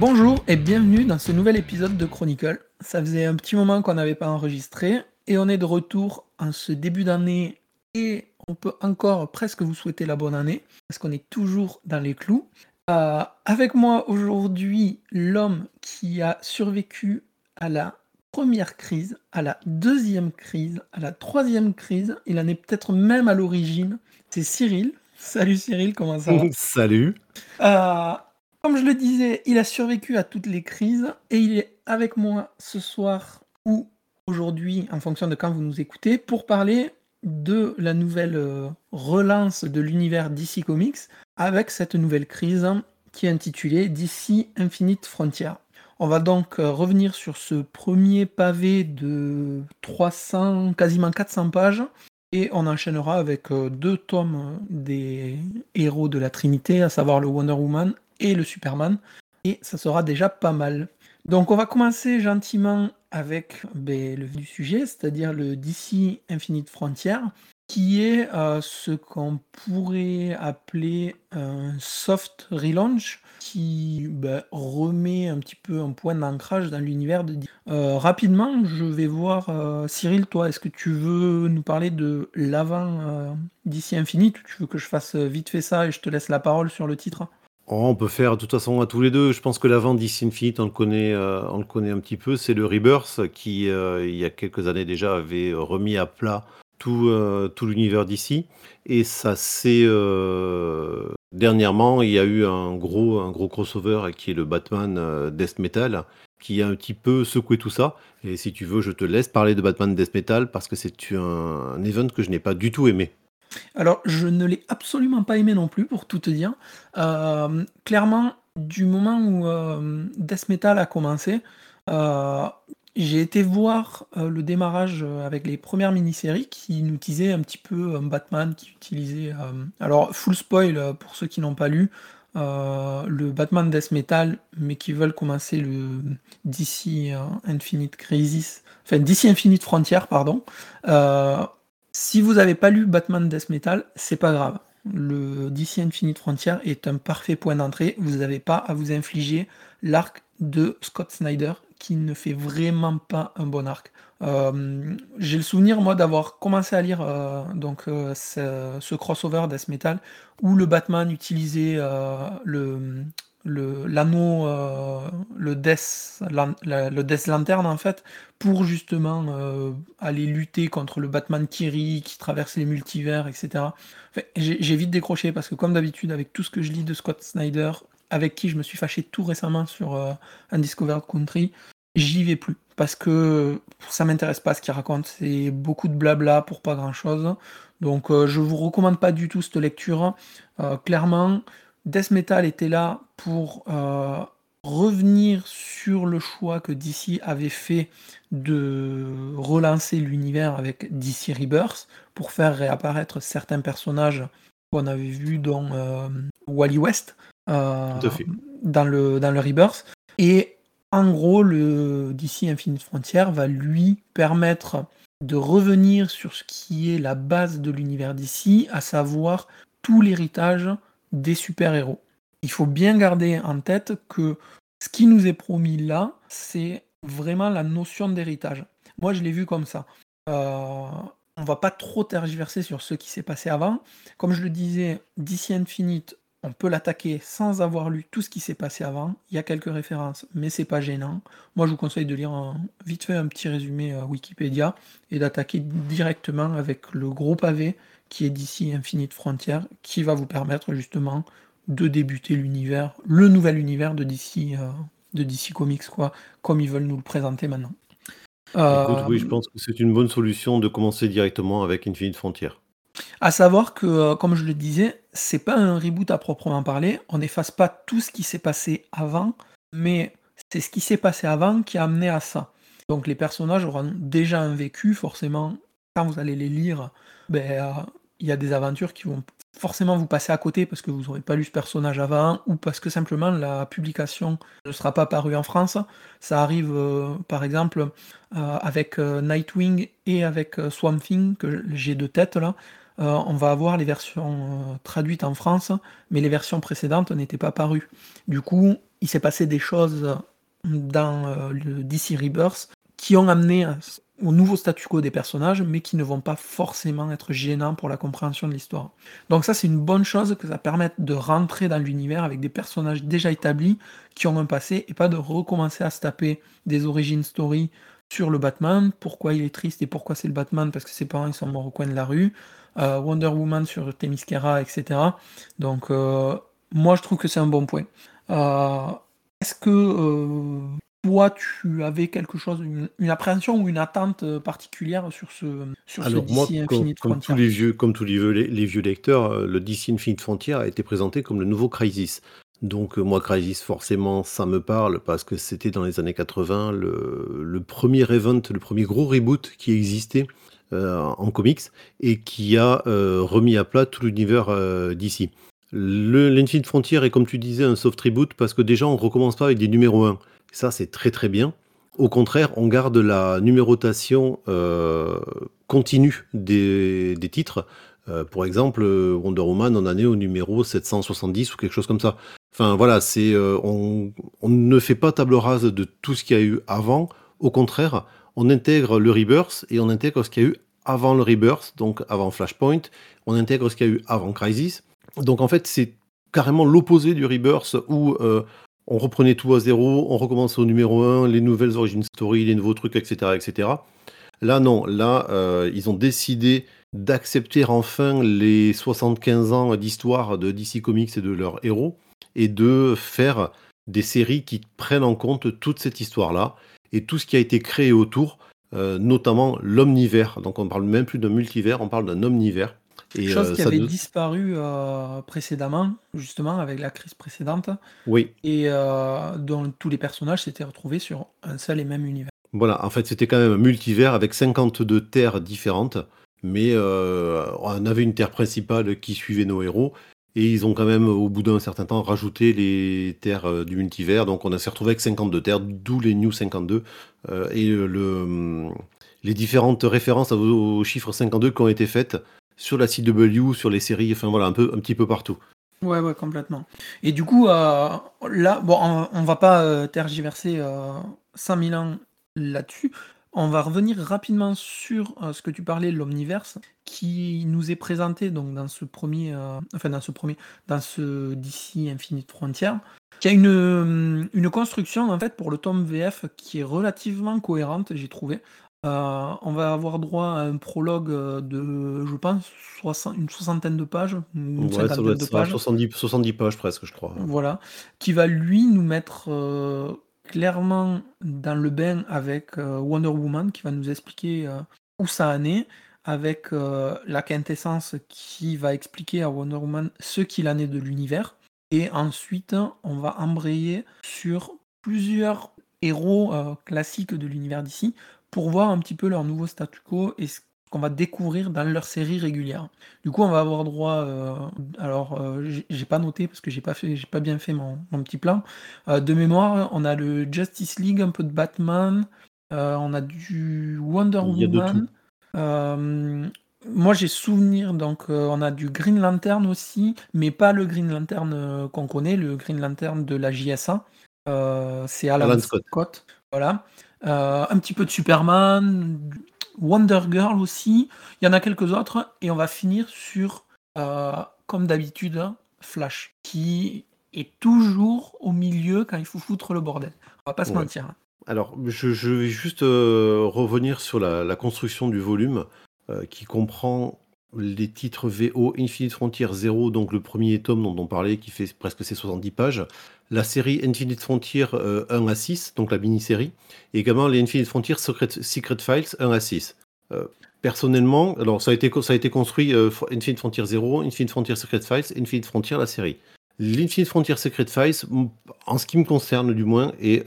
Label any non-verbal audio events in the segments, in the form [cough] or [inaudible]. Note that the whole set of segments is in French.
Bonjour et bienvenue dans ce nouvel épisode de Chronicle. Ça faisait un petit moment qu'on n'avait pas enregistré et on est de retour en ce début d'année et on peut encore presque vous souhaiter la bonne année parce qu'on est toujours dans les clous. Euh, avec moi aujourd'hui l'homme qui a survécu à la première crise, à la deuxième crise, à la troisième crise, il en est peut-être même à l'origine, c'est Cyril. Salut Cyril, comment ça va? [laughs] Salut. Euh, comme je le disais, il a survécu à toutes les crises et il est avec moi ce soir ou aujourd'hui, en fonction de quand vous nous écoutez, pour parler de la nouvelle euh, relance de l'univers DC Comics avec cette nouvelle crise qui est intitulée DC Infinite Frontier. On va donc euh, revenir sur ce premier pavé de 300, quasiment 400 pages et on enchaînera avec euh, deux tomes des héros de la Trinité, à savoir le Wonder Woman et le Superman. Et ça sera déjà pas mal. Donc on va commencer gentiment avec ben, le du sujet, c'est-à-dire le DC Infinite Frontier, qui est euh, ce qu'on pourrait appeler un soft relaunch qui ben, remet un petit peu un point d'ancrage dans l'univers de euh, rapidement, je vais voir euh, Cyril, toi, est-ce que tu veux nous parler de l'avant DC Infinite ou tu veux que je fasse vite fait ça et je te laisse la parole sur le titre? Oh, on peut faire de toute façon à tous les deux. Je pense que l'avant d'Ice Infinite, on le connaît, euh, on le connaît un petit peu. C'est le Rebirth qui, euh, il y a quelques années déjà, avait remis à plat tout, euh, tout l'univers d'ici. Et ça c'est dernièrement, il y a eu un gros, un gros crossover qui est le Batman Death Metal, qui a un petit peu secoué tout ça. Et si tu veux, je te laisse parler de Batman Death Metal parce que c'est un, un event que je n'ai pas du tout aimé. Alors, je ne l'ai absolument pas aimé non plus, pour tout te dire. Euh, clairement, du moment où euh, Death Metal a commencé, euh, j'ai été voir le démarrage avec les premières mini-séries qui nous utilisaient un petit peu Batman qui utilisait. alors, full spoil pour ceux qui n'ont pas lu. le Batman Death Metal, mais qui veulent commencer le DC Infinite Crisis, enfin DC Infinite Frontier, pardon. Si vous n'avez pas lu Batman Death Metal, c'est pas grave. Le DC Infinite Frontier est un parfait point d'entrée. Vous n'avez pas à vous infliger l'arc de Scott Snyder, qui ne fait vraiment pas un bon arc. Euh, j'ai le souvenir, moi, d'avoir commencé à lire euh, donc, euh, ce, crossover Death Metal, où le Batman utilisait le, l'anneau, euh, le, Death, le Death Lantern en fait, pour justement euh, aller lutter contre le Batman Kiri qui traverse les multivers, etc. j'ai vite décroché parce que comme d'habitude avec tout ce que je lis de Scott Snyder, avec qui je me suis fâché tout récemment sur euh, Undiscovered Country, j'y vais plus parce que ça m'intéresse pas ce qu'il raconte, c'est beaucoup de blabla pour pas grand chose. Donc je vous recommande pas du tout cette lecture. clairement, Death Metal était là pour euh, revenir sur le choix que DC avait fait de relancer l'univers avec DC Rebirth pour faire réapparaître certains personnages qu'on avait vus dans euh, Wally West euh, dans, le, dans le Rebirth. Et en gros, le DC Infinite Frontier va lui permettre de revenir sur ce qui est la base de l'univers DC, à savoir tout l'héritage des super-héros. Il faut bien garder en tête que ce qui nous est promis là, c'est vraiment la notion d'héritage. Moi, je l'ai vu comme ça. Euh, on va pas trop tergiverser sur ce qui s'est passé avant. Comme je le disais, DC Infinite, on peut l'attaquer sans avoir lu tout ce qui s'est passé avant. Il y a quelques références, mais c'est pas gênant. Moi, je vous conseille de lire vite fait un petit résumé à Wikipédia et d'attaquer directement avec le gros pavé qui est d'ici Infinite Frontier, qui va vous permettre justement de débuter l'univers, le nouvel univers de DC, euh, de DC Comics, quoi, comme ils veulent nous le présenter maintenant. Euh, oui, je pense que c'est une bonne solution de commencer directement avec Infinite Frontier. À savoir que, euh, comme je le disais, c'est pas un reboot à proprement parler. On n'efface pas tout ce qui s'est passé avant, mais c'est ce qui s'est passé avant qui a amené à ça. Donc les personnages auront déjà un vécu, forcément. Quand vous allez les lire, ben, il y a des aventures qui vont forcément vous passer à côté parce que vous n'aurez pas lu ce personnage avant ou parce que simplement la publication ne sera pas parue en France. Ça arrive euh, par exemple euh, avec euh, Nightwing et avec Swamp Thing que j'ai de tête là. on va avoir les versions traduites en France, mais les versions précédentes n'étaient pas parues. Du coup, il s'est passé des choses dans le DC Rebirth qui ont amené au nouveau statu quo des personnages, mais qui ne vont pas forcément être gênants pour la compréhension de l'histoire. Donc ça, c'est une bonne chose que ça permette de rentrer dans l'univers avec des personnages déjà établis, qui ont un passé, et pas de recommencer à se taper des origines story sur le Batman, pourquoi il est triste et pourquoi c'est le Batman, parce que ses parents ils sont morts au coin de la rue, euh, Wonder Woman sur Themyscira, etc. Donc euh, moi je trouve que c'est un bon point. Euh, est-ce que toi, tu avais quelque chose, une, appréhension ou une attente euh, particulière sur ce, sur Alors ce moi, DC comme, comme tous les vieux, comme tous les vieux, les, vieux lecteurs, euh, le DC Infinite Frontier a été présenté comme le nouveau Crisis. Donc euh, moi, Crisis, forcément, ça me parle parce que c'était dans les années 80 le, le, premier event, le premier gros reboot qui existait en comics et qui a remis à plat tout l'univers d'ici. L'Infinite Frontier est, comme tu disais, un soft reboot parce que déjà, on recommence pas avec des numéros 1. Ça, c'est très très bien. Au contraire, on garde la numérotation euh, continue des, titres. Euh, pour exemple, Wonder Woman, on en est au numéro 770 ou quelque chose comme ça. Enfin voilà, c'est euh, on, ne fait pas table rase de tout ce qu'il y a eu avant. Au contraire, on intègre le Rebirth et on intègre ce qu'il y a eu avant le Rebirth, donc avant Flashpoint. On intègre ce qu'il y a eu avant Crisis. Donc en fait, c'est carrément l'opposé du Rebirth où on reprenait tout à zéro, on recommençait au numéro 1, les nouvelles origin story, les nouveaux trucs, etc. etc. Là, non, là, euh, ils ont décidé d'accepter enfin les 75 ans d'histoire de DC Comics et de leurs héros, et de faire des séries qui prennent en compte toute cette histoire-là, et tout ce qui a été créé autour, euh, notamment l'omnivers. Donc on ne parle même plus d'un multivers, on parle d'un omnivers. Et Chose euh, qui avait disparu euh, précédemment, justement, avec la crise précédente. Oui. Et euh, dont tous les personnages s'étaient retrouvés sur un seul et même univers. Voilà, en fait, c'était quand même un multivers avec 52 terres différentes, mais on avait une terre principale qui suivait nos héros. Et ils ont quand même, au bout d'un certain temps, rajouté les terres du multivers. Donc on s'est retrouvé avec 52 terres, d'où les New 52. et le, les différentes références au chiffre 52 qui ont été faites sur la CW, sur les séries, enfin voilà, un, peu, un petit peu partout. Ouais, ouais, complètement. Et du coup, euh, là, bon, on, va pas euh, tergiverser euh, 5000 ans là-dessus. On va revenir rapidement sur euh, ce que tu parlais, l'omniverse, qui nous est présenté donc dans ce premier, enfin dans ce premier, dans ce DC Infinite Frontier, qui a une, construction en fait pour le tome VF qui est relativement cohérente, j'ai trouvé. Euh, on va avoir droit à un prologue, euh, de, je pense, une soixantaine de pages, une Ouais, ça doit de pages. 70, pages presque, je crois. Voilà, qui va lui nous mettre, euh, clairement dans le bain avec, Wonder Woman, qui va nous expliquer, où ça en est, avec, la quintessence qui va expliquer à Wonder Woman ce qu'il en est de l'univers et ensuite on va embrayer sur plusieurs héros, classiques de l'univers d'ici pour voir un petit peu leur nouveau statu quo et ce qu'on va découvrir dans leur série régulière. Du coup, on va avoir droit, euh, alors euh, j'ai pas noté parce que j'ai pas fait, j'ai pas bien fait mon, petit plan. Euh, de mémoire, on a le Justice League, un peu de Batman, on a du Wonder Woman. moi, j'ai souvenir, donc on a du Green Lantern aussi, mais pas le Green Lantern qu'on connaît, le Green Lantern de la JSA. c'est Alan, Scott. Voilà. Euh, un petit peu de Superman, Wonder Girl aussi. Il y en a quelques autres. Et on va finir sur, euh, comme d'habitude, Flash, qui est toujours au milieu quand il faut foutre le bordel. On va pas se mentir. Hein. Alors, je, vais juste euh, revenir sur la, construction du volume, qui comprend les titres VO Infinite Frontier 0, donc le premier tome dont on parlait, qui fait presque ses 70 pages, la série Infinite Frontier 1 euh, à 6, donc la mini-série, et également les Infinite Frontier Secret, Files 1 à 6. Euh, personnellement, alors ça a été, construit euh, Infinite Frontier 0, Infinite Frontier Secret Files, Infinite Frontier la série. L'Infinite Frontier Secret Files, en ce qui me concerne du moins, est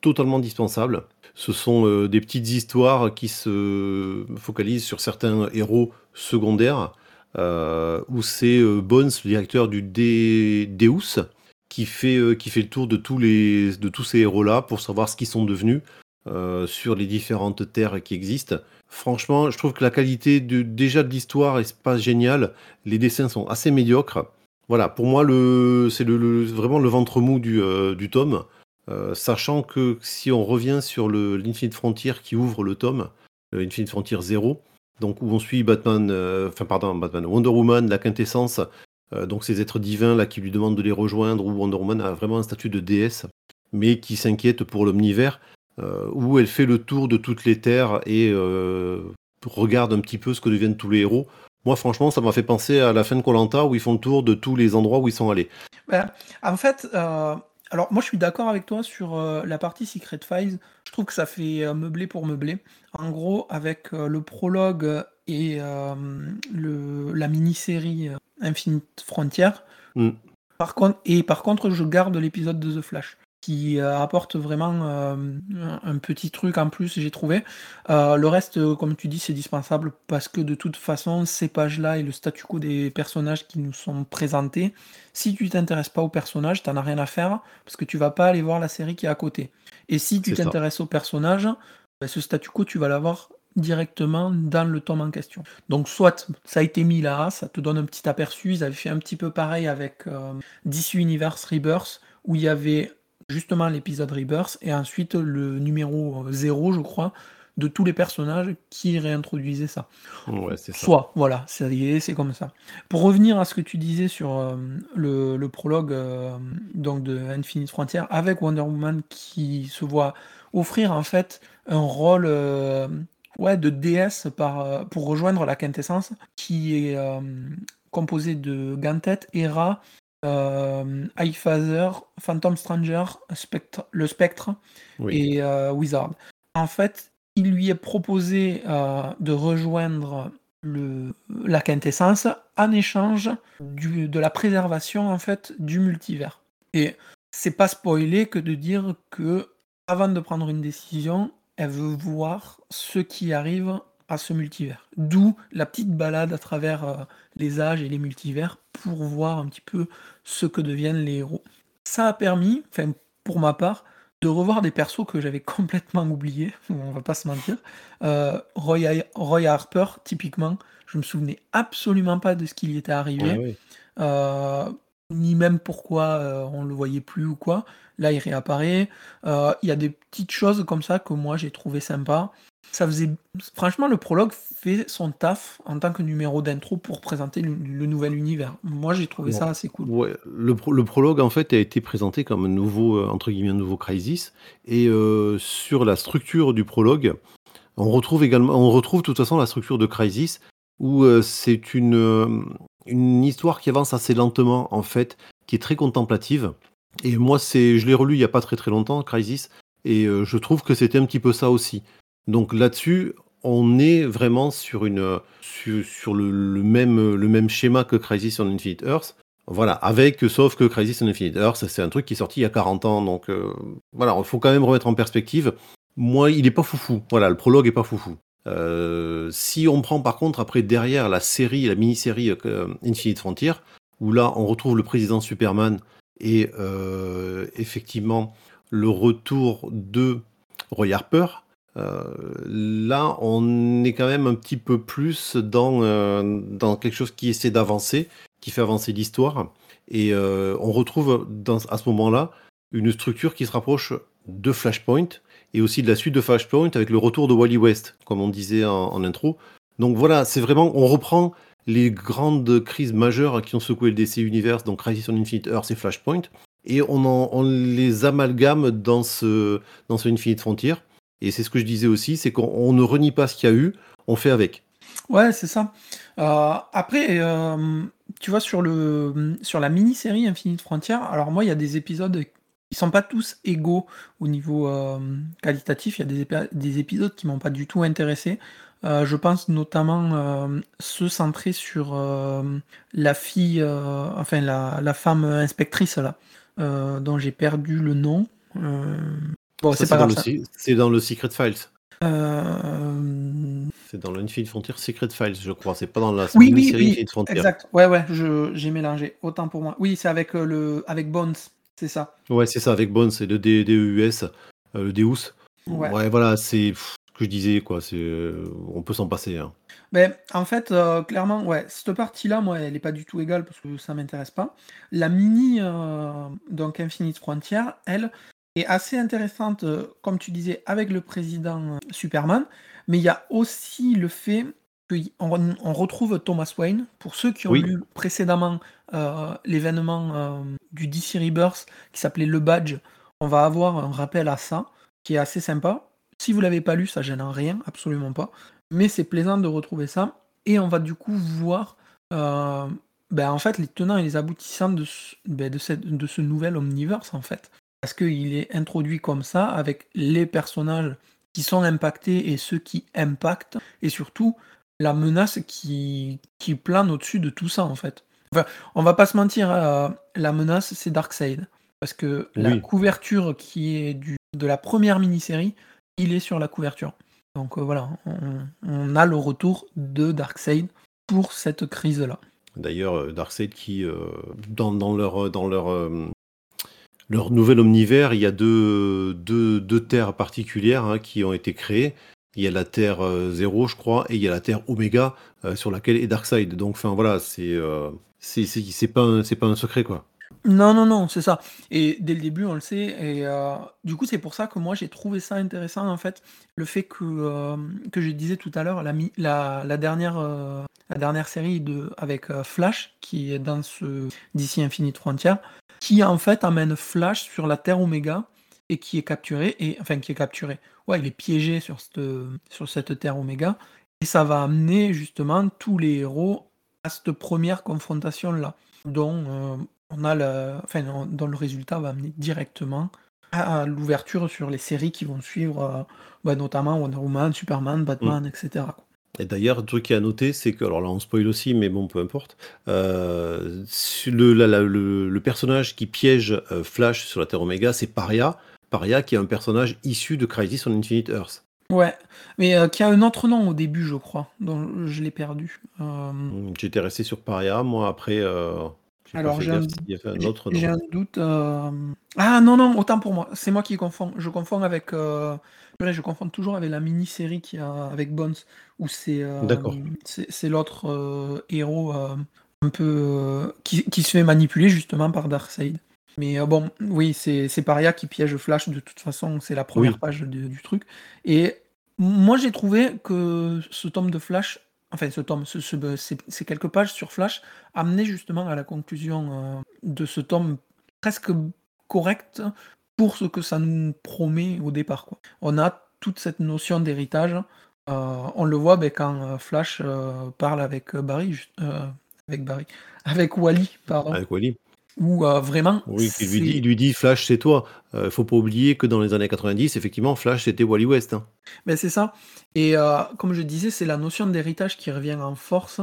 totalement dispensable. Ce sont des petites histoires qui se focalisent sur certains héros secondaires, où c'est Bones, le directeur du Deus, qui fait, euh, qui fait le tour de tous, les, de tous ces héros-là pour savoir ce qu'ils sont devenus euh, sur les différentes terres qui existent. Franchement, je trouve que la qualité de, déjà de l'histoire est pas géniale. Les dessins sont assez médiocres. Voilà, pour moi, le, c'est le, vraiment le ventre mou du, du, du tome. sachant que si on revient sur le, l'Infinite Frontier qui ouvre le tome, Infinite Frontier 0, donc où on suit Batman, enfin pardon, Batman, Wonder Woman, la quintessence, donc ces êtres divins là qui lui demandent de les rejoindre, où Wonder Woman a vraiment un statut de déesse, mais qui s'inquiète pour l'omnivers, où elle fait le tour de toutes les terres et regarde un petit peu ce que deviennent tous les héros. Moi, franchement, ça m'a fait penser à la fin de Colanta où ils font le tour de tous les endroits où ils sont allés. Ben, en fait, euh, alors moi je suis d'accord avec toi sur euh, la partie Secret Files. Je trouve que ça fait euh, meubler pour meubler. En gros, avec le prologue et le, la mini-série Infinite Frontier. Mm. Par contre, et par contre, je garde l'épisode de The Flash qui euh, apporte vraiment euh, un petit truc en plus, j'ai trouvé. Euh, le reste, comme tu dis, c'est dispensable parce que de toute façon, ces pages-là et le statu quo des personnages qui nous sont présentés, si tu t'intéresses pas aux personnages, t'en as rien à faire parce que tu vas pas aller voir la série qui est à côté. Et si tu t'intéresses aux personnages, ben, ce statu quo, tu vas l'avoir directement dans le tome en question. Donc soit ça a été mis là, ça te donne un petit aperçu, ils avaient fait un petit peu pareil avec DC Universe Rebirth, où il y avait justement l'épisode Rebirth et ensuite le numéro 0, je crois, de tous les personnages qui réintroduisaient ça. Ouais, c'est ça. Soit, voilà, c'est comme ça. Pour revenir à ce que tu disais sur euh, le, prologue euh, donc de Infinite Frontier avec Wonder Woman qui se voit offrir en fait un rôle euh, ouais, de déesse par, pour rejoindre la quintessence qui est composée de Gantet, Hera, euh, Phaser, Phantom Stranger, le Spectre et euh, Wizard. En fait, il lui est proposé euh, de rejoindre le, la quintessence en échange du, de la préservation en fait du multivers. Et c'est pas spoilé que de dire que avant de prendre une décision, elle veut voir ce qui arrive à ce multivers. D'où la petite balade à travers euh, les âges et les multivers pour voir un petit peu ce que deviennent les héros. Ça a permis, enfin pour ma part, de revoir des persos que j'avais [laughs] complètement oubliés, [laughs] on va pas se mentir. Euh, Roy, Harper, typiquement, je me souvenais absolument pas de ce qui lui était arrivé, euh, ni même pourquoi on le voyait plus ou quoi. Là, il réapparaît. Il y a des petites choses comme ça que moi j'ai trouvé sympa ça faisait franchement le prologue fait son taf en tant que numéro d'intro pour présenter le, nouvel univers. Moi j'ai trouvé ça assez cool. Ouais, le, le, prologue en fait a été présenté comme un nouveau euh, entre guillemets un nouveau Crisis et euh, sur la structure du prologue, on retrouve également on retrouve de toute façon la structure de Crisis où euh, c'est une une histoire qui avance assez lentement en fait, qui est très contemplative. Et moi c'est je l'ai relu il y a pas très très longtemps Crisis et je trouve que c'était un petit peu ça aussi. Donc là-dessus, on est vraiment sur, une, sur, le, même, le même schéma que Crisis on Infinite Earth. Voilà, avec, sauf que Crisis on Infinite Earth, c'est un truc qui est sorti il y a 40 ans. Donc euh, voilà, il faut quand même remettre en perspective. Moi, il est pas foufou. Voilà, le prologue est pas foufou. Euh, si on prend par contre après derrière la série, la mini-série euh, Infinite Frontier, où là on retrouve le président Superman et effectivement le retour de Roy Harper, euh, là, on est quand même un petit peu plus dans, euh, dans quelque chose qui essaie d'avancer, qui fait avancer l'histoire. Et euh, on retrouve à ce moment-là une structure qui se rapproche de Flashpoint et aussi de la suite de Flashpoint avec le retour de Wally West, comme on disait en, intro. Donc voilà, c'est vraiment, on reprend les grandes crises majeures qui ont secoué le DC Universe, donc Crisis on Infinite Earth et Flashpoint, et on, les amalgame dans ce, dans ce Infinite Frontier. Et c'est ce que je disais aussi, c'est qu'on ne renie pas ce qu'il y a eu, on fait avec. Ouais, c'est ça. Euh, après, euh, tu vois, sur, le, sur la mini-série Infinite Frontier, alors moi, il y a des épisodes qui sont pas tous égaux au niveau euh, qualitatif. Il y a des, des épisodes qui m'ont pas du tout intéressé. je pense notamment ceux centrés sur la fille, enfin la, la, femme inspectrice là, dont j'ai perdu le nom. Bon, c'est pas grave. C'est dans le Secret Files. Euh... C'est dans l'Infinite Frontier Secret Files, je crois. C'est pas dans la oui, oui, série oui, Frontier. Exact. Ouais, ouais, j'ai mélangé. Autant pour moi. Oui, c'est avec, euh, le, avec Bones, c'est ça. Ouais, c'est ça, avec Bones, c'est le DEUS, euh, le Deus. Ouais. ouais, voilà, c'est. que je disais, quoi. C'est, on peut s'en passer. Hein. Ben, en fait, euh, clairement, ouais, cette partie-là, moi, elle n'est pas du tout égale parce que ça m'intéresse pas. La mini, euh, donc Infinite Frontier, elle, est assez intéressante, euh, comme tu disais, avec le président Superman. Mais il y a aussi le fait on retrouve Thomas Wayne. Pour ceux qui ont lu précédemment l'événement du DC Rebirth qui s'appelait Le Badge, on va avoir un rappel à ça qui est assez sympa. Si vous l'avez pas lu, ça gêne en rien, absolument pas. Mais c'est plaisant de retrouver ça. Et on va du coup voir euh, ben, en fait les tenants et les aboutissants de ce, ben, de, de ce nouvel omniverse en fait. Parce qu'il est introduit comme ça avec les personnages qui sont impactés et ceux qui impactent. Et surtout la menace qui, qui plane au-dessus de tout ça en fait. Enfin, on va pas se mentir, euh, la menace c'est Darkseid. Parce que la couverture qui est du, de la première mini-série, il est sur la couverture. Donc euh, voilà, on, a le retour de Darkseid pour cette crise-là. D'ailleurs, euh, Darkseid qui, euh, dans, leur, dans leur, leur nouvel omnivers, il y a deux, deux, terres particulières hein, qui ont été créées. Il y a la Terre 0, je crois, et il y a la Terre Oméga, sur laquelle est Darkseid. Donc, enfin voilà, c'est c'est pas, pas un secret, quoi. Non, non, non, c'est ça. Et dès le début, on le sait. Et euh, du coup, c'est pour ça que moi, j'ai trouvé ça intéressant, en fait, le fait que, euh, je disais tout à l'heure, la, dernière, euh, série avec Flash, qui est dans ce d'ici Infinite Frontier, qui en fait amène Flash sur la Terre Oméga et qui est capturé, et, enfin, qui est capturé. Ouais, il est piégé sur cette, sur cette Terre Oméga. Et ça va amener justement tous les héros à cette première confrontation-là, dont on a le, enfin, dans le résultat va amener directement à, l'ouverture sur les séries qui vont suivre, euh, bah, notamment Wonder Woman, Superman, Batman, mm. etc. Et d'ailleurs, un truc qui a noté, c'est que, alors là on spoil aussi, mais bon, peu importe, euh, le, le, personnage qui piège euh, Flash sur la Terre Omega, c'est Paria. Paria qui est un personnage issu de Crisis on Infinite Earth. Ouais, mais qui a un autre nom au début, je crois, dont je l'ai perdu. Mm, j'étais resté sur Paria, moi après, alors, j'ai un, doute. Euh, ah non, non, autant pour moi. C'est moi qui confonds. Je confonds avec. Euh, je confonds toujours avec la mini-série qui a avec Bones, où c'est euh, c'est l'autre héros un peu qui, qui, se fait manipuler justement par Darkseid. Mais bon, oui, c'est Paria qui piège Flash de toute façon, c'est la première page du truc. Et moi j'ai trouvé que ce tome de Flash enfin ce tome, ces, quelques pages sur Flash amenaient justement à la conclusion euh, de ce tome presque correct pour ce que ça nous promet au départ. Quoi. On a toute cette notion d'héritage. Euh, on le voit ben, quand euh, Flash parle avec Barry, avec Barry, avec Wally, pardon. Avec Wally. Ou euh, vraiment. Oui, il lui, dit, il lui dit Flash, c'est toi. Il euh, faut pas oublier que dans les années 90, effectivement, Flash, c'était Wally West. Hein. Ben, c'est ça. Et euh, comme je disais, c'est la notion d'héritage qui revient en force.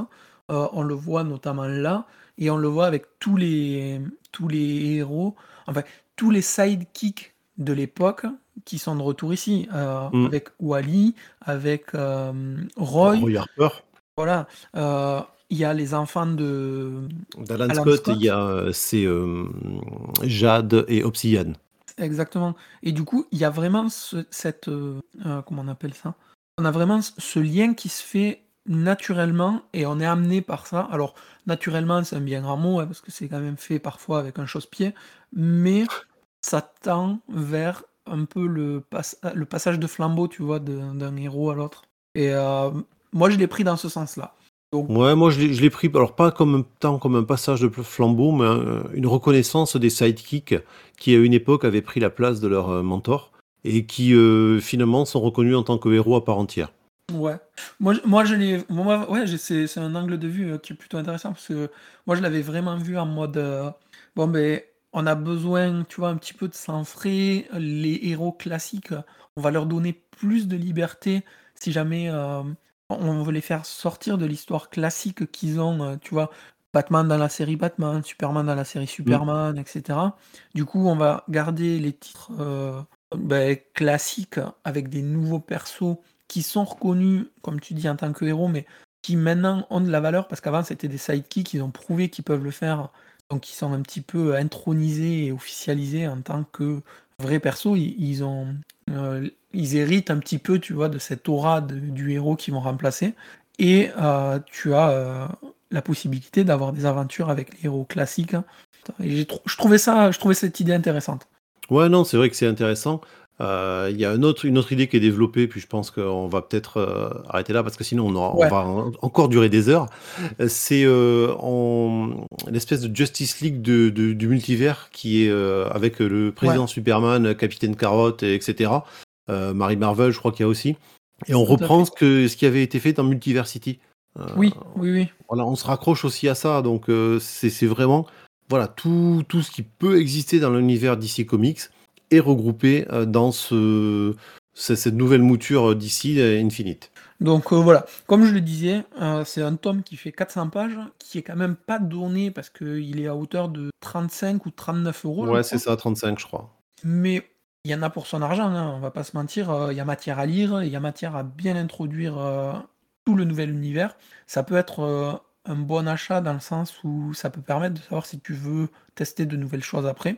on le voit notamment là. Et on le voit avec tous les, tous les héros, enfin, tous les sidekicks de l'époque qui sont de retour ici. Mm. Avec Wally, avec Roy. Roy Harper. Voilà il y a les enfants de d'Alan Scott, il y a euh, c'est euh, Jade et Obsidian. Exactement. Et du coup, il y a vraiment cette euh, comment on appelle ça? On a vraiment ce lien qui se fait naturellement et on est amené par ça. Alors naturellement, c'est un bien grand mot hein, parce que c'est quand même fait parfois avec un chausse-pied, mais ça tend vers un peu le, le passage de flambeau, tu vois, d'un héros à l'autre. Et moi, je l'ai pris dans ce sens-là. Ouais, moi je l'ai pris, alors pas comme tant comme un passage de flambeau, mais une reconnaissance des sidekicks qui à une époque avaient pris la place de leur euh, mentor et qui euh, finalement sont reconnus en tant que héros à part entière. Ouais. Moi, moi je l'ai. Moi, ouais, c'est un angle de vue euh, qui est plutôt intéressant parce que moi je l'avais vraiment vu en mode. bon, ben, on a besoin, tu vois, un petit peu de sang frais. Les héros classiques, on va leur donner plus de liberté si jamais on veut les faire sortir de l'histoire classique qu'ils ont, euh, tu vois, Batman dans la série Batman, Superman dans la série Superman, etc. Du coup, on va garder les titres euh, ben, classiques avec des nouveaux persos qui sont reconnus, comme tu dis, en tant que héros, mais qui maintenant ont de la valeur parce qu'avant c'était des sidekicks, ils ont prouvé qu'ils peuvent le faire, donc ils sont un petit peu intronisés et officialisés en tant que vrais persos. Ils, ont ils héritent un petit peu, tu vois, de cette aura du héros qu'ils vont remplacer et tu as, la possibilité d'avoir des aventures avec les héros classiques, hein. je trouvais ça je trouvais cette idée intéressante. Ouais, non, c'est vrai que c'est intéressant. Euh, il y a une autre, une autre idée qui est développée, puis je pense qu'on va peut-être euh, arrêter là parce que sinon on, on va encore durer des heures. Euh, c'est l'espèce de Justice League de, du multivers qui est avec le président Superman, Capitaine Carotte, etc. Marie Marvel, je crois qu'il y a aussi. Et on reprend ce, que, ce qui avait été fait dans Multiversity. oui, oui, oui. Voilà, on se raccroche aussi à ça, donc c'est vraiment voilà tout, tout ce qui peut exister dans l'univers DC Comics regroupé euh, dans ce, cette nouvelle mouture d'ici Infinite. Donc euh, voilà, comme je le disais, euh, c'est un tome qui fait 400 pages, qui est quand même pas donné parce qu'il est à hauteur de 35 ou 39 euros. Ouais, c'est ça, 35 je crois. Mais il y en a pour son argent, hein, on va pas se mentir, il y a matière à lire, il y a matière à bien introduire tout le nouvel univers. Ça peut être un bon achat dans le sens où ça peut permettre de savoir si tu veux tester de nouvelles choses après.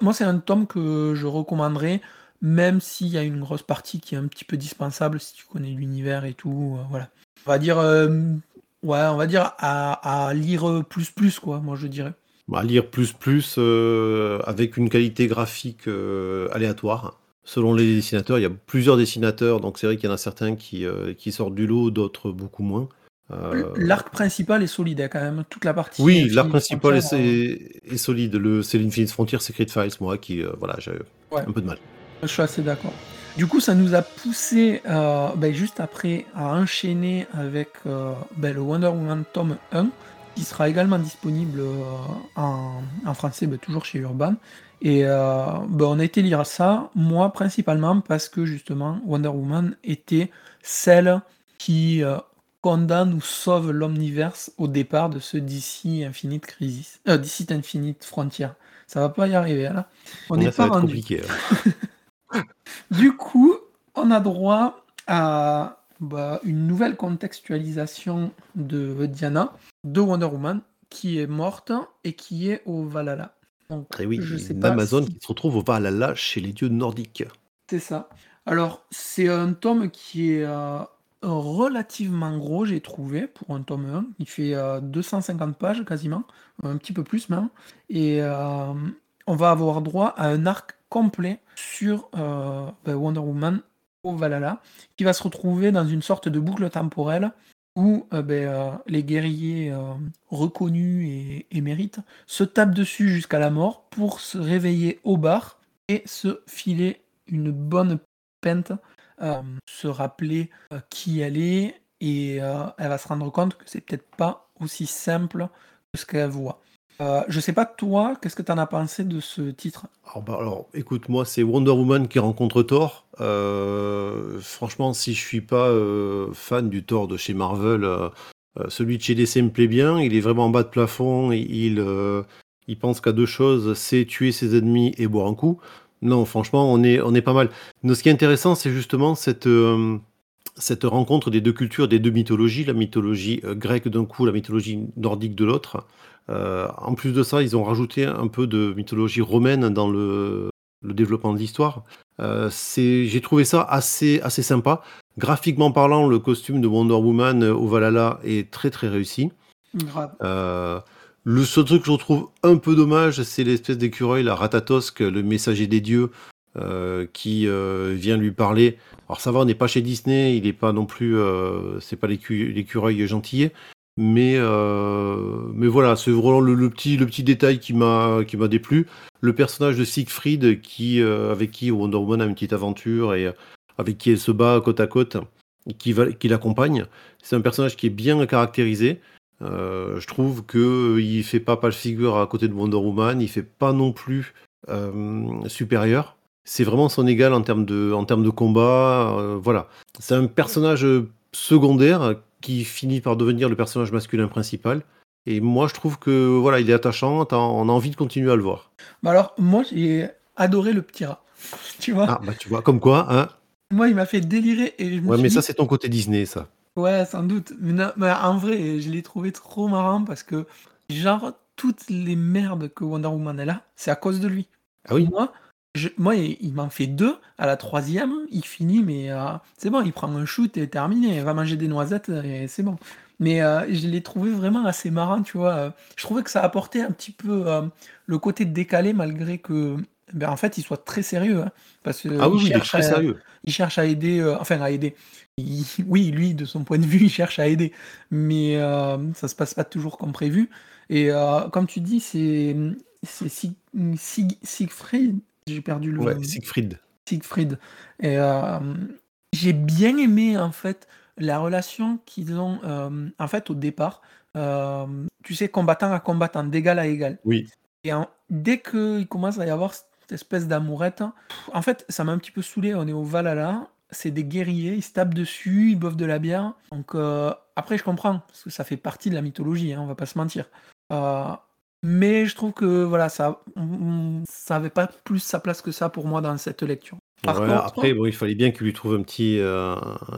Moi, c'est un tome que je recommanderais, même s'il y a une grosse partie qui est un petit peu dispensable si tu connais l'univers et tout. Euh, voilà. On va dire, euh, ouais, on va dire à, lire plus plus quoi. Moi, je dirais. Bah, lire plus plus euh, avec une qualité graphique aléatoire. Selon les dessinateurs, il y a plusieurs dessinateurs, donc c'est vrai qu'il y en a certains qui, qui sortent du lot, d'autres beaucoup moins. Euh, l'arc principal est solide hein, quand même, toute la partie. Oui, l'arc principal est, est, solide. Le, c'est l'Infinite Frontier Secret Files, moi, qui, euh, voilà, j'ai un peu de mal. Je suis assez d'accord. Du coup, ça nous a poussé euh, ben, juste après à enchaîner avec ben, le Wonder Woman tome 1, qui sera également disponible en, en, français, ben, toujours chez Urban. Et on a été lire ça, moi principalement parce que justement Wonder Woman était celle qui condamne ou sauve l'omniverse au départ de ce DC Infinite Crisis. Euh, DC Infinite Frontier. Ça va pas y arriver là. On est pas Compliqué, [laughs] du coup, on a droit à bah, une nouvelle contextualisation de Diana, de Wonder Woman, qui est morte et qui est au Valhalla. Donc, et eh oui, je sais une Amazon qui se retrouve au Valhalla chez les dieux nordiques. C'est ça. Alors, c'est un tome qui est euh, relativement gros, j'ai trouvé, pour un tome 1. Il fait 250 euh, pages quasiment, un petit peu plus même. Et euh, on va avoir droit à un arc complet sur euh, ben, Wonder Woman au Valhalla, qui va se retrouver dans une sorte de boucle temporelle où ben, les guerriers reconnus et, et mérites se tapent dessus jusqu'à la mort pour se réveiller au bar et se filer une bonne pente se rappeler euh, qui elle est et euh, elle va se rendre compte que c'est peut-être pas aussi simple que ce qu'elle voit. je sais pas toi, qu'est-ce que tu en as pensé de ce titre? Alors, bah, alors, écoute, moi c'est Wonder Woman qui rencontre Thor. franchement, si je suis pas fan du Thor de chez Marvel, celui de chez DC me plaît bien. Il est vraiment en bas de plafond. il, il pense qu'à deux choses, c'est tuer ses ennemis et boire un coup. Non, franchement, on est, on est pas mal. ce qui est intéressant, c'est justement cette, euh, cette rencontre des deux cultures, des deux mythologies, la mythologie euh, grecque d'un coup, la mythologie nordique de l'autre. Euh, en plus de ça, ils ont rajouté un peu de mythologie romaine dans le, développement de l'histoire. J'ai trouvé ça assez, assez sympa. Graphiquement parlant, le costume de Wonder Woman au Valhalla est très très réussi. Grave. Le seul truc que je trouve un peu dommage, c'est l'espèce d'écureuil, la Ratatosque, le messager des dieux, euh, qui euh, vient lui parler. Alors ça va, on n'est pas chez Disney, il n'est pas non plus, euh, c'est pas l'écureuil gentillet, mais mais voilà, c'est vraiment le, petit le petit détail qui m'a qui m'a déplu. Le personnage de Siegfried, qui avec qui Wonder Woman a une petite aventure et avec qui elle se bat côte à côte, qui va qui l'accompagne. C'est un personnage qui est bien caractérisé. Euh, je trouve qu'il ne fait pas pas figure à côté de Wonder Woman, il fait pas non plus euh, supérieur. C'est vraiment son égal en termes de, en termes de combat. Euh, voilà. C'est un personnage secondaire qui finit par devenir le personnage masculin principal. Et moi, je trouve que voilà, il est attachant. On a envie de continuer à le voir. Bah alors, moi, j'ai adoré le petit rat. [laughs] tu vois Ah, bah tu vois, comme quoi, hein Moi, il m'a fait délirer. Et ouais, mais ça, c'est ton côté Disney, ça. Ouais, sans doute. Mais, en vrai, je l'ai trouvé trop marrant parce que, genre, toutes les merdes que Wonder Woman est là, c'est à cause de lui. Ah oui? Moi, moi, il m'en fait deux. À la troisième, il finit, mais c'est bon, il prend un shoot et terminé. Il va manger des noisettes et c'est bon. Mais je l'ai trouvé vraiment assez marrant, tu vois. Je trouvais que ça apportait un petit peu le côté décalé, malgré que, ben, en fait, il soit très sérieux. Hein, parce que ah oui, il, est très sérieux. Il cherche à aider, enfin à aider. [laughs] oui, lui, de son point de vue, [laughs] il cherche à aider, mais ça se passe pas toujours comme prévu. Et comme tu dis, c'est c'est Siegfried, j'ai perdu le Ouais, Siegfried. Siegfried. Et j'ai bien aimé en fait la relation qu'ils ont en fait au départ. tu sais, combattant à combattant, d'égal à égal. Oui. Et dès qu'il commence à y avoir cette espèce d'amourette, en fait, ça m'a un petit peu saoulé. On est au Valhalla, c'est des guerriers, ils se tapent dessus, ils boivent de la bière. Donc après, je comprends, parce que ça fait partie de la mythologie, hein, on va pas se mentir. Mais je trouve que voilà, ça, ça avait pas plus sa place que ça pour moi dans cette lecture. après, bon, il fallait bien qu'il lui trouve un petit, euh,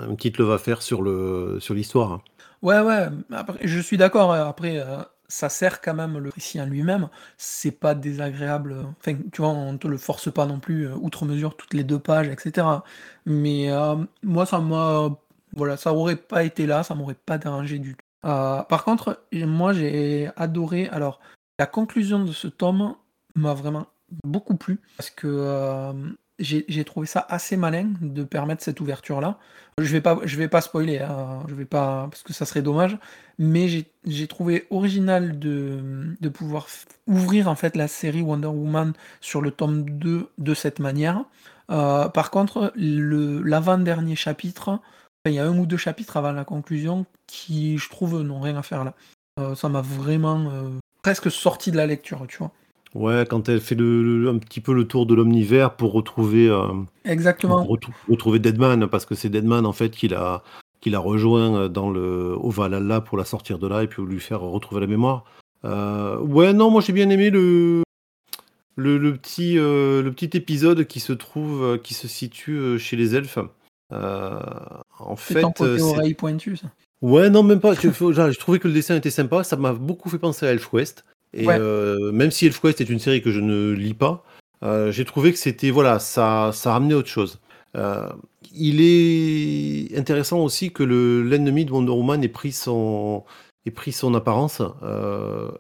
une petite love à faire sur le, sur l'histoire. Hein. Ouais, ouais. Après, je suis d'accord. Hein. Après, euh, ça sert quand même le récit lui-même. C'est pas désagréable. Enfin, tu vois, on te le force pas non plus euh, outre mesure toutes les deux pages, etc. Mais moi, ça m'a, voilà, ça aurait pas été là, ça m'aurait pas dérangé du tout. par contre, moi, j'ai adoré. Alors, la conclusion de ce tome m'a vraiment beaucoup plu parce que euh, j'ai trouvé ça assez malin de permettre cette ouverture là. Je vais pas je vais pas spoiler, hein, je vais pas parce que ça serait dommage, mais j'ai trouvé original de, pouvoir ouvrir en fait la série Wonder Woman sur le tome 2 de cette manière. Euh, par contre, l'avant-dernier chapitre, il y a un ou deux chapitres avant la conclusion qui, je trouve, n'ont rien à faire là. Euh, ça m'a vraiment presque sortie de la lecture, tu vois. Ouais, quand elle fait le, un petit peu le tour de l'omnivers pour retrouver. Euh, Exactement. retrouver Deadman, parce que c'est Deadman en fait qui l'a qui rejoint dans le au Valhalla pour la sortir de là et puis lui faire retrouver la mémoire. Euh, ouais, non, moi j'ai bien aimé le le, petit euh, le petit épisode qui se trouve qui se situe chez les elfes. en fait, c'est oreille pointue ça. Ouais, non, même pas. Je, trouvais que le dessin était sympa. Ça m'a beaucoup fait penser à ElfQuest. Et euh, même si ElfQuest est une série que je ne lis pas, euh, j'ai trouvé que c'était voilà, ça, ça ramenait autre chose. Euh, il est intéressant aussi que l'ennemi de Wonder Woman ait pris son, ait pris son apparence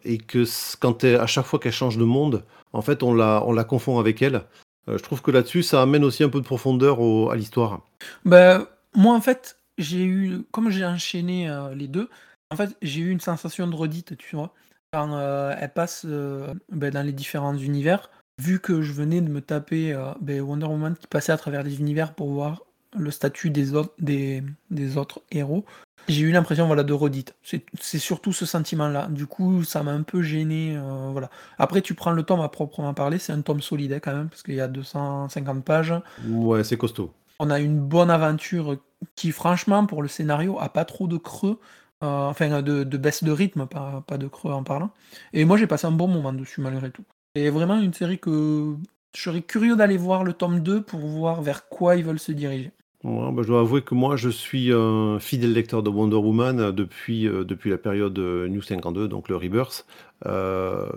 et que quand à chaque fois qu'elle change de monde, en fait, on la, on la confond avec elle. je trouve que là-dessus, ça amène aussi un peu de profondeur à l'histoire. Ben, moi, en fait, j'ai eu, comme j'ai enchaîné les deux, en fait, j'ai eu une sensation de redite, tu vois. Quand euh, elle passe euh, ben, dans les différents univers, vu que je venais de me taper ben, Wonder Woman qui passait à travers les univers pour voir le statut des autres, des, des autres héros, j'ai eu l'impression voilà, de redite. C'est surtout ce sentiment-là. Du coup, ça m'a un peu gêné. voilà. Après, tu prends le tome à proprement parler, c'est un tome solide hein, quand même, parce qu'il y a 250 pages. Ouais, c'est costaud. On a une bonne aventure qui, franchement, pour le scénario, a pas trop de creux. Euh, enfin, de, baisse de rythme, pas, de creux en parlant. Et moi, j'ai passé un bon moment dessus, malgré tout. Et vraiment une série que je serais curieux d'aller voir le tome 2 pour voir vers quoi ils veulent se diriger. Bah, je dois avouer que moi, je suis un fidèle lecteur de Wonder Woman depuis, euh, la période euh, New 52, donc le Rebirth.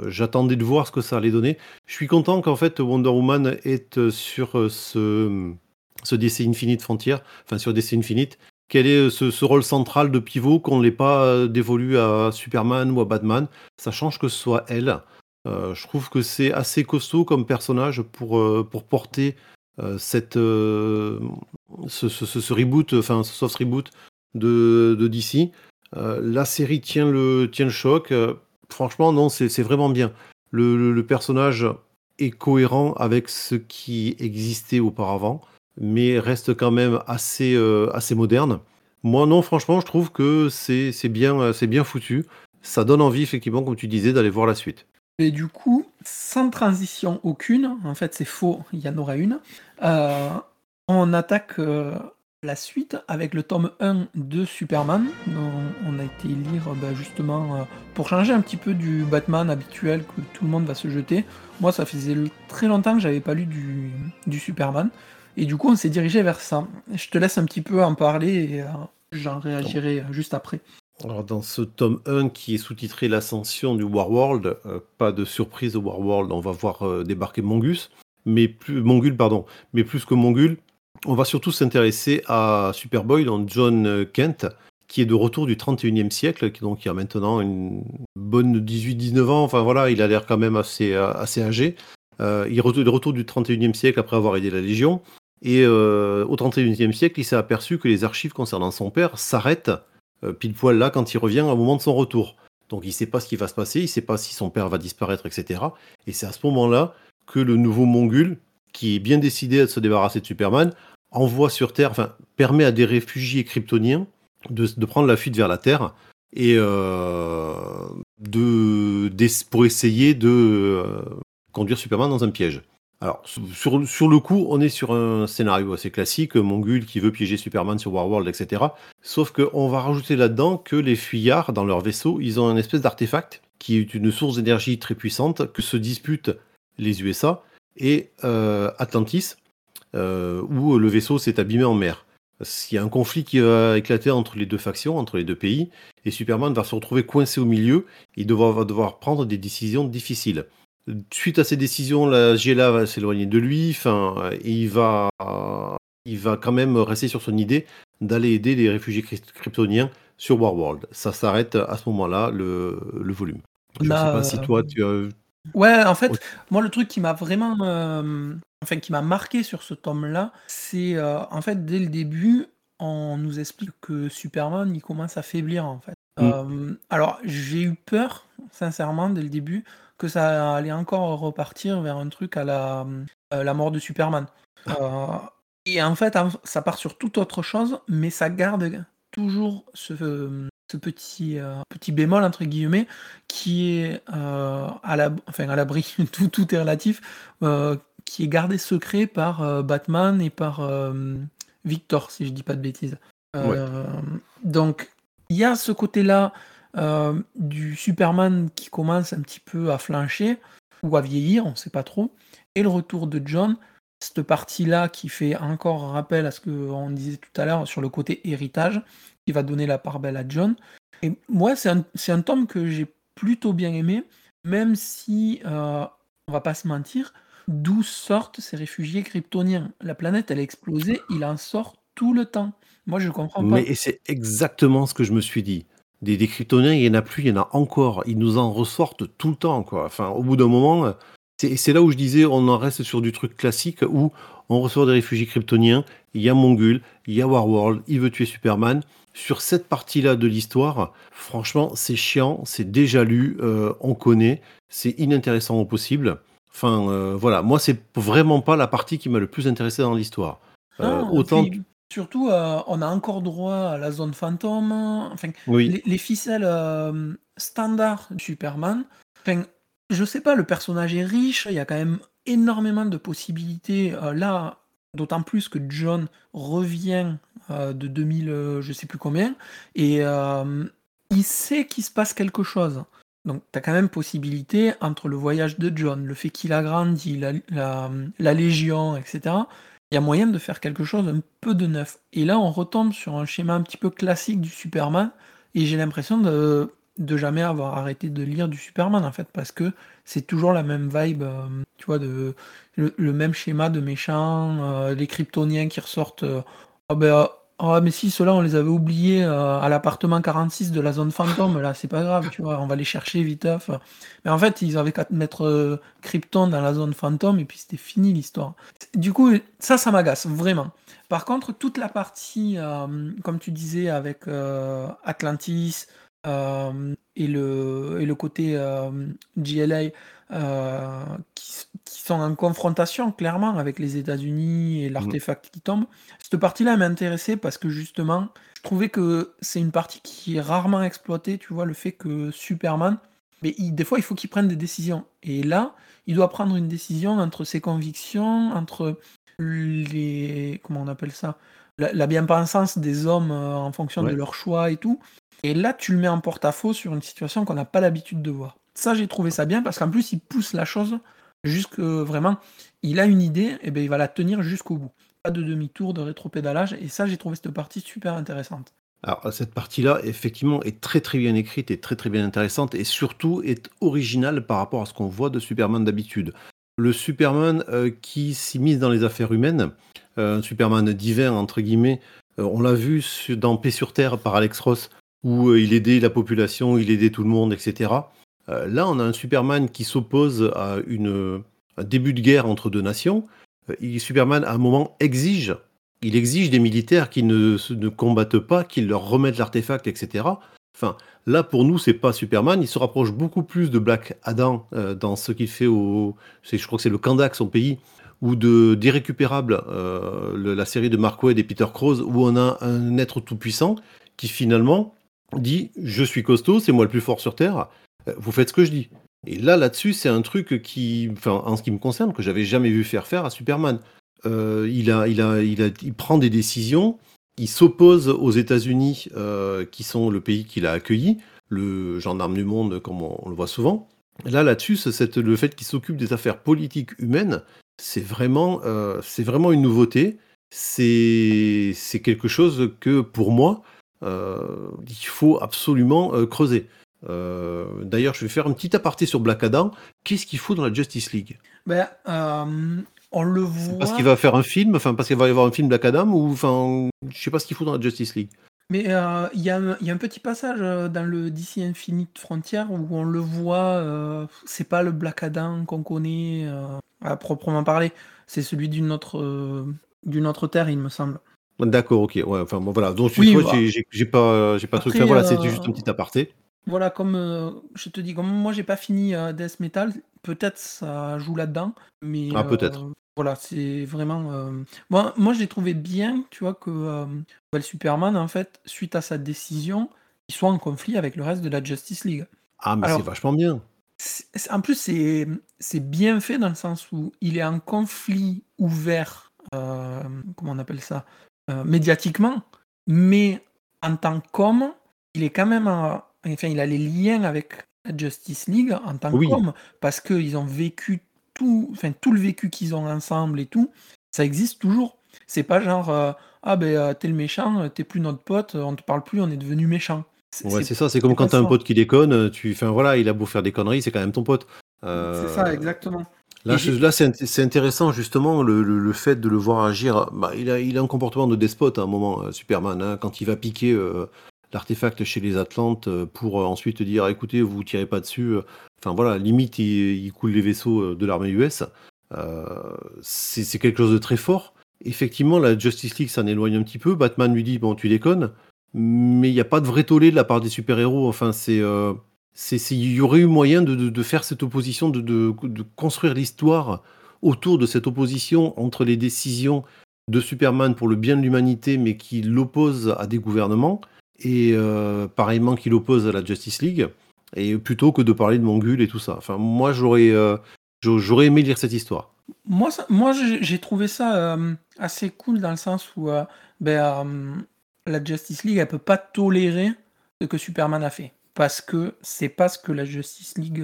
J'attendais de voir ce que ça allait donner. Je suis content qu'en fait Wonder Woman est sur ce ce DC Infinite Frontier, enfin sur DC Infinite, quel est ce, rôle central de pivot qu'on ne l'ait pas euh, dévolu à Superman ou à Batman Ça change que ce soit elle. Euh, je trouve que c'est assez costaud comme personnage pour, euh, pour porter cette, ce, reboot, enfin ce soft reboot de, DC. la série tient le, tient le choc. franchement, non, c'est vraiment bien. Le, personnage est cohérent avec ce qui existait auparavant mais reste quand même assez, euh, assez moderne. Moi, non, franchement, je trouve que c'est bien, euh, bien foutu. Ça donne envie, effectivement, comme tu disais, d'aller voir la suite. Et du coup, sans transition aucune, en fait c'est faux, il y en aura une, euh, on attaque la suite avec le tome 1 de Superman, dont on a été lire bah, justement pour changer un petit peu du Batman habituel que tout le monde va se jeter. Moi ça faisait très longtemps que j'avais pas lu du, du Superman, et du coup, on s'est dirigé vers ça. Je te laisse un petit peu en parler et euh, j'en réagirai juste après. Alors dans ce tome 1 qui est sous-titré L'ascension du Warworld, euh, pas de surprise au Warworld, on va voir euh, débarquer Mongus. mais plus Mongul, pardon, mais plus que Mongul, on va surtout s'intéresser à Superboy dans John Kent, qui est de retour du 31e siècle, qui donc il a maintenant une bonne 18-19 ans, enfin voilà, il a l'air quand même assez, assez âgé. Euh, il est de retour du 31e siècle après avoir aidé la Légion, et euh, au 31e siècle, il s'est aperçu que les archives concernant son père s'arrêtent euh, pile poil là quand il revient au moment de son retour. Donc il ne sait pas ce qui va se passer, il ne sait pas si son père va disparaître, etc. Et c'est à ce moment-là que le nouveau Mongul, qui est bien décidé à se débarrasser de Superman, envoie sur Terre, enfin permet à des réfugiés kryptoniens de, prendre la fuite vers la Terre et euh, de, pour essayer de conduire Superman dans un piège. Alors, sur, sur, le coup, on est sur un scénario assez classique, Mongul qui veut piéger Superman sur Warworld, etc. Sauf qu'on va rajouter là-dedans que les fuyards, dans leur vaisseau, ils ont un espèce d'artefact qui est une source d'énergie très puissante que se disputent les USA et euh, Atlantis, où le vaisseau s'est abîmé en mer. Il y a un conflit qui va éclater entre les deux factions, entre les deux pays, et Superman va se retrouver coincé au milieu, il va devoir prendre des décisions difficiles. Suite à ces décisions, la GLA va s'éloigner de lui, enfin, il va, il va quand même rester sur son idée d'aller aider les réfugiés kryptoniens sur Warworld. Ça s'arrête à ce moment-là, le, volume. Je ne sais pas si toi tu as... Ouais, en fait, moi le truc qui m'a vraiment euh, enfin qui m'a marqué sur ce tome-là, c'est euh, en fait dès le début, on nous explique que Superman il commence à faiblir en fait. Mm. Euh, alors j'ai eu peur, sincèrement, dès le début, que ça allait encore repartir vers un truc à la, euh, la mort de Superman. et en fait, ça part sur toute autre chose, mais ça garde toujours ce, ce petit, petit bémol entre guillemets qui est à la, enfin à l'abri, [laughs] tout, tout est relatif, qui est gardé secret par euh, Batman et par euh, Victor, si je dis pas de bêtises. Euh, donc, il y a ce côté-là du Superman qui commence un petit peu à flancher ou à vieillir, on ne sait pas trop, et le retour de John, cette partie-là qui fait encore rappel à ce qu'on disait tout à l'heure sur le côté héritage, qui va donner la part belle à John. Et moi, c'est un, un, tome que j'ai plutôt bien aimé, même si, on va pas se mentir, D'où sortent ces réfugiés kryptoniens? La planète, elle a explosé, il en sort tout le temps. Moi, je comprends pas. Mais c'est exactement ce que je me suis dit. Des, kryptoniens, il n'y en a plus, il y en a encore. Ils nous en ressortent tout le temps, quoi. Enfin, au bout d'un moment, c'est là où je disais, on en reste sur du truc classique où on reçoit des réfugiés kryptoniens, il y a Mongul, il y a Warworld, il veut tuer Superman. Sur cette partie-là de l'histoire, franchement, c'est chiant, c'est déjà lu, euh, on connaît, c'est inintéressant au possible. Enfin, euh, voilà, moi, c'est vraiment pas la partie qui m'a le plus intéressé dans l'histoire. Euh, autant. Surtout, euh, on a encore droit à la zone fantôme. Enfin, les, ficelles standards de Superman. Enfin, je sais pas, le personnage est riche, il y a quand même énormément de possibilités. là, d'autant plus que John revient de 2000, je sais plus combien, et il sait qu'il se passe quelque chose. Donc, tu as quand même possibilité, entre le voyage de John, le fait qu'il a grandi, la, Légion, etc., il y a moyen de faire quelque chose un peu de neuf. Et là, on retombe sur un schéma un petit peu classique du Superman, et j'ai l'impression de, jamais avoir arrêté de lire du Superman, en fait, parce que c'est toujours la même vibe, euh, tu vois, de, le, même schéma de méchants, euh, les kryptoniens qui ressortent. Oh ben, ah mais si, ceux-là, on les avait oubliés euh, à l'appartement 46 de la zone fantôme, là, c'est pas grave, tu vois, on va les chercher vite. Mais en fait, ils avaient qu'à mettre euh, Krypton dans la zone fantôme et puis c'était fini l'histoire. Du coup, ça, ça m'agace, vraiment. Par contre, toute la partie, euh, comme tu disais, avec Atlantis et, le, et le côté GLA, qui, sont en confrontation clairement avec les États-Unis et mmh. l'artefact qui tombe. Cette partie-là m'intéressait parce que justement, je trouvais que c'est une partie qui est rarement exploitée, tu vois, le fait que Superman, mais des fois, il faut qu'il prenne des décisions. Et là, il doit prendre une décision entre ses convictions, entre les. Comment on appelle ça la, bien-pensance des hommes euh, en fonction de leurs choix et tout. Et là, tu le mets en porte-à-faux sur une situation qu'on n'a pas l'habitude de voir. Ça, j'ai trouvé ça bien parce qu'en plus, il pousse la chose jusque vraiment. Il a une idée, et bien il va la tenir jusqu'au bout. Pas de demi-tour, de rétropédalage, et ça, j'ai trouvé cette partie super intéressante. Alors, cette partie-là, effectivement, est très très bien écrite et très très bien intéressante, et surtout est originale par rapport à ce qu'on voit de Superman d'habitude. le Superman qui s'immisce dans les affaires humaines, un Superman divin entre guillemets. on l'a vu dans Paix sur Terre par Alex Ross, où il aidait la population, il aidait tout le monde, etc. là, on a un Superman qui s'oppose à un début de guerre entre deux nations. Superman, à un moment, exige il exige des militaires qui ne, ne combattent pas, qu'ils leur remettent l'artefact, etc. Enfin, là, pour nous, c'est pas Superman. Il se rapproche beaucoup plus de Black Adam euh, dans ce qu'il fait au. Je crois que c'est le Kandak, son pays, ou de d'Irrécupérable, euh, la série de Mark Waid et Peter Krause, où on a un être tout-puissant qui finalement dit Je suis costaud, c'est moi le plus fort sur Terre, euh, vous faites ce que je dis. Et là, là-dessus, c'est un truc qui, en ce qui me concerne, que j'avais jamais vu faire faire à Superman. Euh, il, a, il, a, il, a, il prend des décisions, il s'oppose aux États-Unis, euh, qui sont le pays qu'il a accueilli, le gendarme du monde, comme on, le voit souvent. Là, là-dessus, le fait qu'il s'occupe des affaires politiques humaines, c'est vraiment, euh, c'est vraiment une nouveauté. C'est quelque chose que, pour moi, il faut absolument creuser. D'ailleurs, je vais faire un petit aparté sur Black Adam. Qu'est-ce qu'il faut dans la Justice League? Ben, on le voit. Parce qu'il va faire un film, enfin parce qu'il va y avoir un film Black Adam ou enfin, je sais pas ce qu'il fout dans la Justice League. Mais euh, il y, a un petit passage euh, dans le DC Infinite Frontier où on le voit. Euh, c'est pas le Black Adam qu'on connaît à proprement parler. C'est celui d'une autre d'une autre terre, il me semble. D'accord, ok. Ouais, enfin bon, voilà. Donc oui, bah. j'ai pas j'ai pas truc. voilà, c'était juste un petit aparté. Voilà, comme je te dis, comme moi j'ai pas fini Death Metal, peut-être ça joue là-dedans, mais ah, peut-être. Voilà, c'est vraiment. Euh, moi, moi, j'ai trouvé bien, tu vois, que euh, Superman, en fait, suite à sa décision, il soit en conflit avec le reste de la Justice League. Ah, mais c'est vachement bien. En plus, c'est, c'est bien fait dans le sens où il est en conflit ouvert, euh, comment on appelle ça, médiatiquement, mais en tant qu'homme, il est quand même. Enfin, il a les liens avec la Justice League en tant qu'homme, parce qu'ils ont vécu tout, enfin, tout le vécu qu'ils ont ensemble et tout, ça existe toujours. C'est pas genre euh, ah ben euh, t'es le méchant, euh, t'es plus notre pote, on te parle plus, on est devenu méchant. Ouais, c'est ça, c'est comme quand t'as un pote qui déconne, tu, enfin voilà, il a beau faire des conneries, c'est quand même ton pote. C'est ça, exactement. Là, là c'est intéressant justement le, le, fait de le voir agir. Bah, il, a, il a un comportement de despote à un moment, Superman, hein, quand il va piquer l'artefact chez les Atlantes pour ensuite dire écoutez, vous tirez pas dessus. Enfin voilà, limite, il, coule les vaisseaux euh, de l'armée US. Euh, c'est quelque chose de très fort. Effectivement, la Justice League s'en éloigne un petit peu. Batman lui dit Bon, tu déconnes. Mais il n'y a pas de vrai tollé de la part des super-héros. Enfin, c'est. Euh, il y aurait eu moyen de, faire cette opposition, de, construire l'histoire autour de cette opposition entre les décisions de Superman pour le bien de l'humanité, mais qui l'oppose à des gouvernements, et pareillement qui l'oppose à la Justice League et plutôt que de parler de Mongul et tout ça. Enfin, moi, j'aurais, euh, j'aurais aimé lire cette histoire. Moi, moi j'ai trouvé ça euh, assez cool dans le sens où euh, ben, la Justice League, elle peut pas tolérer ce que Superman a fait. Parce que c'est pas ce que la Justice League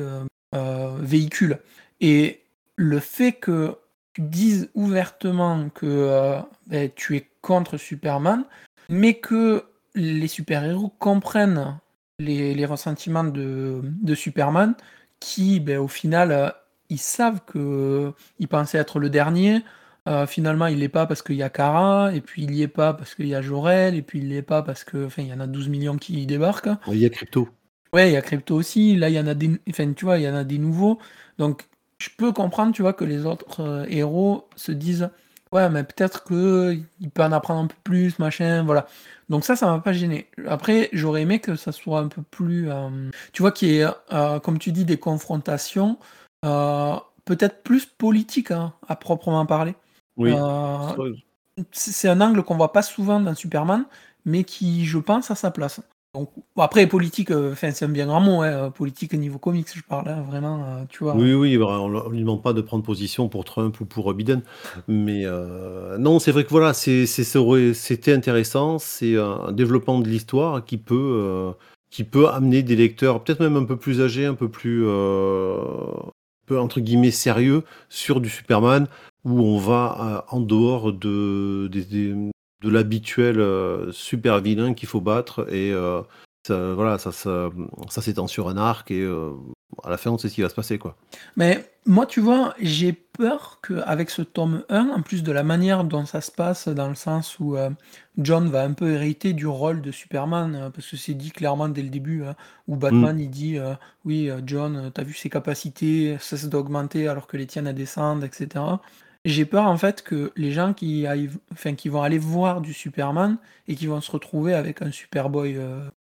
véhicule. Et le fait que tu dises ouvertement que ben, tu es contre Superman, mais que les super-héros comprennent les, ressentiments de, Superman, qui, ben, au final, euh, ils savent que euh, pensait être le dernier. Euh, finalement, il l'est pas parce qu'il y a Kara, et puis il n'y est pas parce qu'il y a Jorel, et puis il l'est pas parce que, enfin, il y en a 12 millions qui débarquent. Il y a Crypto. Ouais, il y a Crypto aussi. Là, il y en a des, enfin, tu vois, il y en a des nouveaux. Donc, je peux comprendre, tu vois, que les autres héros se disent, ouais, mais peut-être que il peut en apprendre un peu plus, machin, voilà. Donc ça, ça m'a pas gêné. Après, j'aurais aimé que ça soit un peu plus, euh, tu vois, qu'il y ait, euh, comme tu dis, des confrontations, euh, peut-être plus politiques, hein, à proprement parler. Oui. c'est un angle qu'on voit pas souvent dans Superman, mais qui, je pense, a sa place. Donc, après, politique, euh, c'est un bien grand mot, hein, politique niveau comics, je parle, hein, vraiment, euh, tu vois. Oui, oui, on ne lui demande pas de prendre position pour Trump ou pour Biden. Mais euh, non, c'est vrai que voilà, c'était intéressant, c'est un développement de l'histoire qui peut, qui peut amener des lecteurs, peut-être même un peu plus âgés, un peu plus, entre guillemets, sérieux, sur du Superman, où on va en dehors de, de l'habituel euh, super vilain qu'il faut battre et euh, ça, voilà, ça, ça, ça s'étend sur un arc et euh, à la fin, on sait ce qui va se passer, quoi. Mais moi, tu vois, j'ai peur qu'avec ce tome 1, en plus de la manière dont ça se passe, dans le sens où John va un peu hériter du rôle de Superman, euh, parce que c'est dit clairement dès le début, hein, où Batman, mm. il dit Oui, John, t'as vu ses capacités, cessent d'augmenter alors que les tiennes descendent, etc. J'ai peur en fait que les gens qui, enfin, qui vont aller voir du Superman et qui vont se retrouver avec un Superboy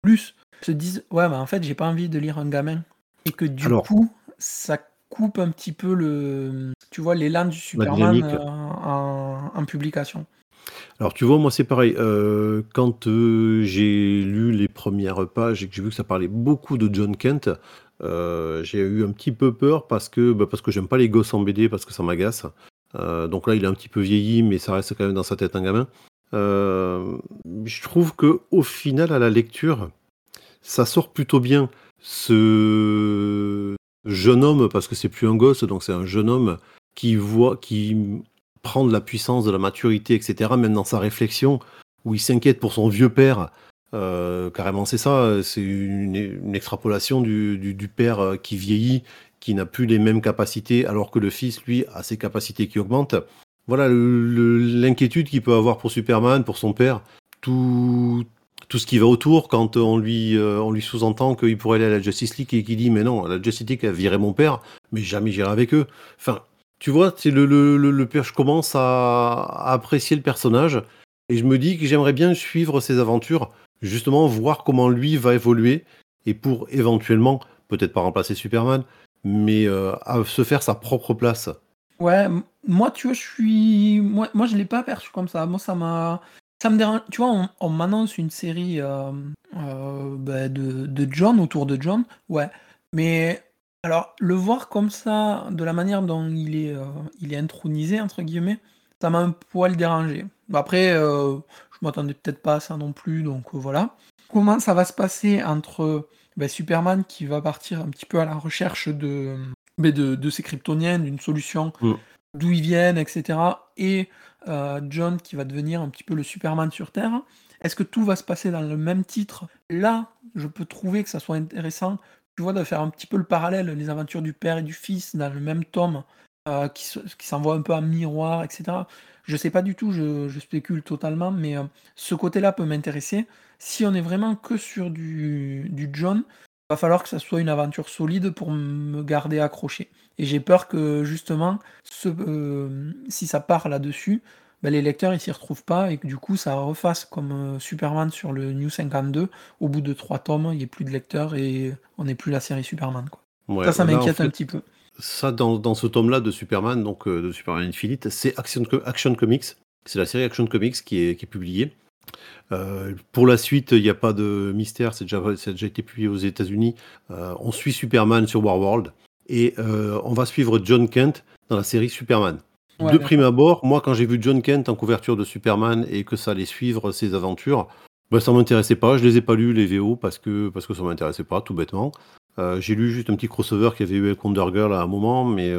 plus se disent Ouais, mais en fait, j'ai pas envie de lire un gamin. Et que du coup, ça coupe un petit peu le, tu vois, l'élan du Superman euh, en, publication. Alors tu vois, moi c'est pareil. Euh, quand euh, j'ai lu les premières pages et que j'ai vu que ça parlait beaucoup de John Kent, j'ai eu un petit peu peur parce que bah, parce que j'aime pas les gosses en BD parce que ça m'agace. Donc là, il est un petit peu vieilli, mais ça reste quand même dans sa tête un gamin. je trouve que au final, à la lecture, ça sort plutôt bien ce jeune homme, parce que c'est plus un gosse, donc c'est un jeune homme qui voit, qui prend de la puissance, de la maturité, etc., même dans sa réflexion, où il s'inquiète pour son vieux père. Euh, carrément, c'est ça, c'est une, extrapolation du, père euh, qui vieillit, qui n'a plus les mêmes capacités, alors que le fils, lui, a ses capacités qui augmentent. Voilà l'inquiétude qu'il peut avoir pour Superman, pour son père. Tout, tout ce qui va autour quand on lui, euh, on lui sous-entend qu'il pourrait aller à la Justice League et qu'il dit mais non, la Justice League a viré mon père, mais jamais j'irai avec eux. Enfin, tu vois, c'est le, le, le, père, je commence à, apprécier le personnage et je me dis que j'aimerais bien suivre ses aventures, justement voir comment lui va évoluer et pour éventuellement, peut-être pas remplacer Superman, mais euh, à se faire sa propre place. Ouais, moi tu vois, je suis, moi, moi je l'ai pas perçu comme ça. Moi ça m'a, ça me dérange. Tu vois, on, m'annonce une série euh, euh, bah, de, John, autour de John, ouais. Mais alors, le voir comme ça, de la manière dont il est, il est intronisé, entre guillemets, ça m'a un poil dérangé. Après, je m'attendais peut-être pas à ça non plus, donc voilà. Comment ça va se passer entre bah, Superman qui va partir un petit peu à la recherche de, bah, de, ces kryptoniens, d'une solution, mm. d'où ils viennent, etc. Et euh, John qui va devenir un petit peu le Superman sur Terre. Est-ce que tout va se passer dans le même titre? Là, je peux trouver que ça soit intéressant, tu vois, de faire un petit peu le parallèle, les aventures du père et du fils dans le même tome, euh, qui, s'envoie un peu en miroir, etc. Je sais pas du tout, je, spécule totalement, mais euh, ce côté-là peut m'intéresser. Si on est vraiment que sur du, du John, va falloir que ça soit une aventure solide pour me garder accroché. Et j'ai peur que justement, ce, euh, si ça part là-dessus, ben, les lecteurs ils s'y retrouvent pas et que du coup ça refasse comme euh, Superman sur le New 52. Au bout de trois tomes, il n'y a plus de lecteurs et on n'est plus la série Superman. Quoi. ça, ça m'inquiète un petit peu. Ça, dans, ce tome-là de Superman, donc euh, de Superman Infinite, c'est Action, Action Comics. C'est la série Action Comics qui est, qui est publiée. Euh, pour la suite, il n'y a pas de mystère, c'est déjà, ça a déjà été publié aux États-Unis. Euh, on suit Superman sur Warworld et euh, on va suivre John Kent dans la série Superman. de prime abord, moi, quand j'ai vu John Kent en couverture de Superman et que ça allait suivre ses aventures, bah, ça m'intéressait pas. Je les ai pas lus les VO parce que parce que ça m'intéressait pas, tout bêtement. J'ai lu juste un petit crossover qui avait eu avec Wonder Girl à un moment, mais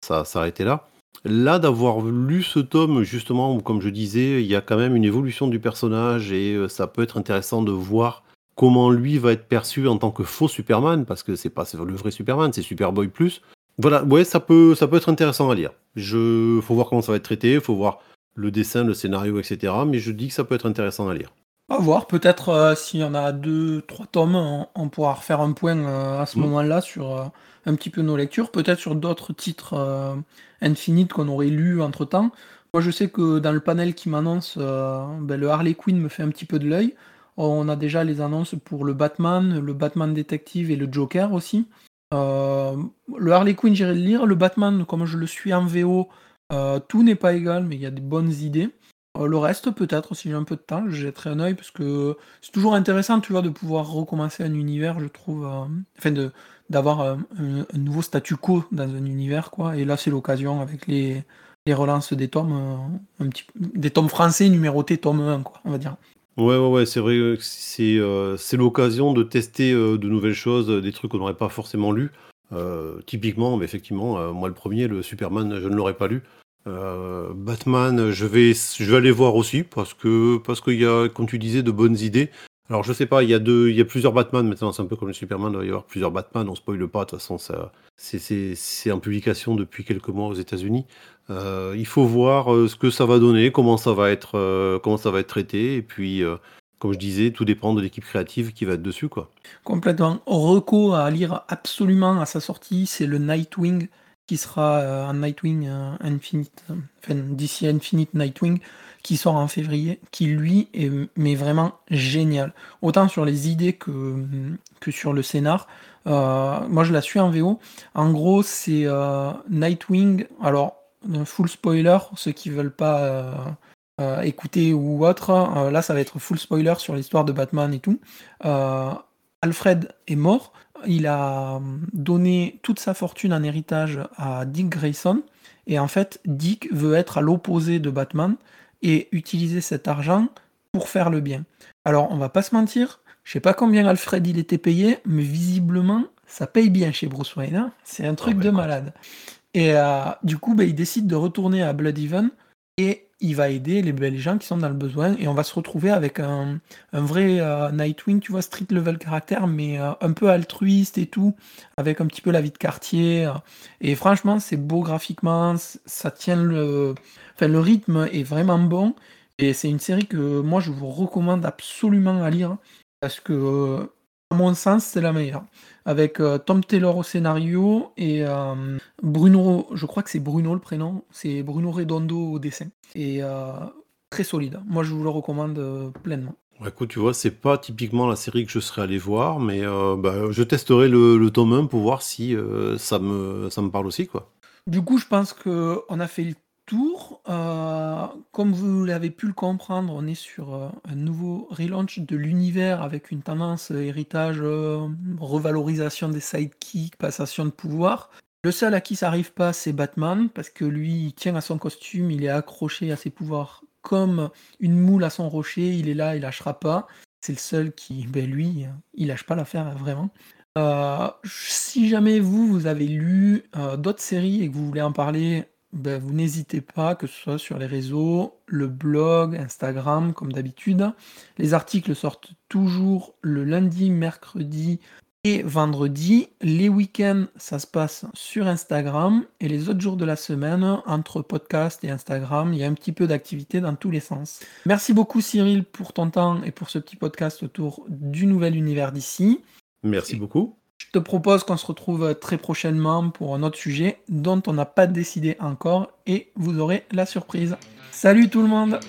ça s'arrêtait là. Là, d'avoir lu ce tome, justement, où comme je disais, il y a quand même une évolution du personnage et euh, ça peut être intéressant de voir comment lui va être perçu en tant que faux Superman, parce que c'est pas le vrai Superman, c'est Superboy plus. Voilà, ouais, ça peut, ça peut être intéressant à lire. Je, faut voir comment ça va être traité, faut voir le dessin, le scénario, etc. Mais je dis que ça peut être intéressant à lire. À voir, peut-être euh, s'il y en a deux, trois tomes, on, pourra refaire un point euh, à ce mmh. moment-là sur un petit peu nos lectures, peut-être sur d'autres titres euh, Infinite qu'on aurait lus entre temps. Moi, je sais que dans le panel qui m'annonce, euh, ben, le Harley Quinn me fait un petit peu de l'œil. On a déjà les annonces pour le Batman, le Batman Détective et le Joker aussi. Euh, le Harley Quinn, j'irai le lire. Le Batman, comme je le suis en VO, tout n'est pas égal, mais il y a des bonnes idées. Le reste, peut-être, si j'ai un peu de temps, je jetterai un œil parce que c'est toujours intéressant, tu vois, de pouvoir recommencer un univers, je trouve. enfin, de, d'avoir un, nouveau statu quo dans un univers, quoi. Et là, c'est l'occasion avec les, les relances des tomes, euh, un petit, des tomes français numérotés tome 1, quoi, on va dire. Ouais, ouais, ouais, c'est vrai que c'est euh, c'est l'occasion de tester euh, de nouvelles choses, des trucs qu'on n'aurait pas forcément lus. typiquement, mais effectivement, moi le premier, le Superman, je ne l'aurais pas lu. Batman, je vais, je vais aller voir aussi parce que parce qu'il y a, comme tu disais, de bonnes idées. Alors je sais pas, il y a deux, il y a plusieurs Batman maintenant, c'est un peu comme le Superman, il doit y avoir plusieurs Batman, on spoile pas, de toute façon ça, c'est en publication depuis quelques mois aux États-Unis. Euh, il faut voir euh, ce que ça va donner, comment ça va être, euh, comment ça va être traité, et puis comme je disais, tout dépend de l'équipe créative qui va être dessus quoi. Complètement. Reco à lire absolument à sa sortie, c'est le Nightwing sera un Nightwing Infinite, enfin d'ici Infinite Nightwing qui sort en février, qui lui est mais vraiment génial. Autant sur les idées que, que sur le scénar. Euh, moi je la suis en VO. En gros c'est euh, Nightwing. Alors full spoiler, ceux qui veulent pas euh, écouter ou autre, là ça va être full spoiler sur l'histoire de Batman et tout. Alfred est mort. Il a donné toute sa fortune en héritage à Dick Grayson. Et en fait, Dick veut être à l'opposé de Batman et utiliser cet argent pour faire le bien. Alors, on va pas se mentir, je sais pas combien Alfred il était payé, mais visiblement, ça paye bien chez Bruce Wayne. Hein. c'est un truc ah, de malade. Et euh, du coup, bah, il décide de retourner à Bloodhaven et il va aider les, gens qui sont dans le besoin. Et on va se retrouver avec un, vrai euh, Nightwing, tu vois, street level caractère, mais euh, un peu altruiste et tout, avec un petit peu la vie de quartier. et franchement, c'est beau graphiquement, ça tient le, le rythme est vraiment bon. Et c'est une série que moi, je vous recommande absolument à lire. Parce que, à mon sens, c'est la meilleure. Avec euh, Tom Taylor au scénario et euh, Bruno, je crois que c'est Bruno le prénom, c'est Bruno Redondo au dessin. Et euh, très solide. Moi, je vous le recommande pleinement. écoute, tu vois, c'est pas typiquement la série que je serais allé voir, mais bah, je testerai le, le, tome 1 pour voir si ça, me, ça me parle aussi. quoi. Du coup, je pense qu'on a fait le Euh, comme vous l'avez pu le comprendre, on est sur euh, un nouveau relaunch de l'univers avec une tendance euh, héritage, revalorisation des sidekicks, passation de pouvoir. Le seul à qui ça arrive pas, c'est Batman, parce que lui, il tient à son costume, il est accroché à ses pouvoirs comme une moule à son rocher, il est là, il lâchera pas. C'est le seul qui, ben lui, il lâche pas l'affaire vraiment. si jamais vous, vous avez lu d'autres séries et que vous voulez en parler, ben, vous n'hésitez pas, que ce soit sur les réseaux, le blog, Instagram, comme d'habitude. Les articles sortent toujours le lundi, mercredi et vendredi. Les week-ends, ça se passe sur Instagram. Et les autres jours de la semaine, entre podcast et Instagram, il y a un petit peu d'activité dans tous les sens. Merci beaucoup Cyril pour ton temps et pour ce petit podcast autour du nouvel univers d'ici. Merci beaucoup. Je te propose qu'on se retrouve très prochainement pour un autre sujet dont on n'a pas décidé encore et vous aurez la surprise. Salut tout le monde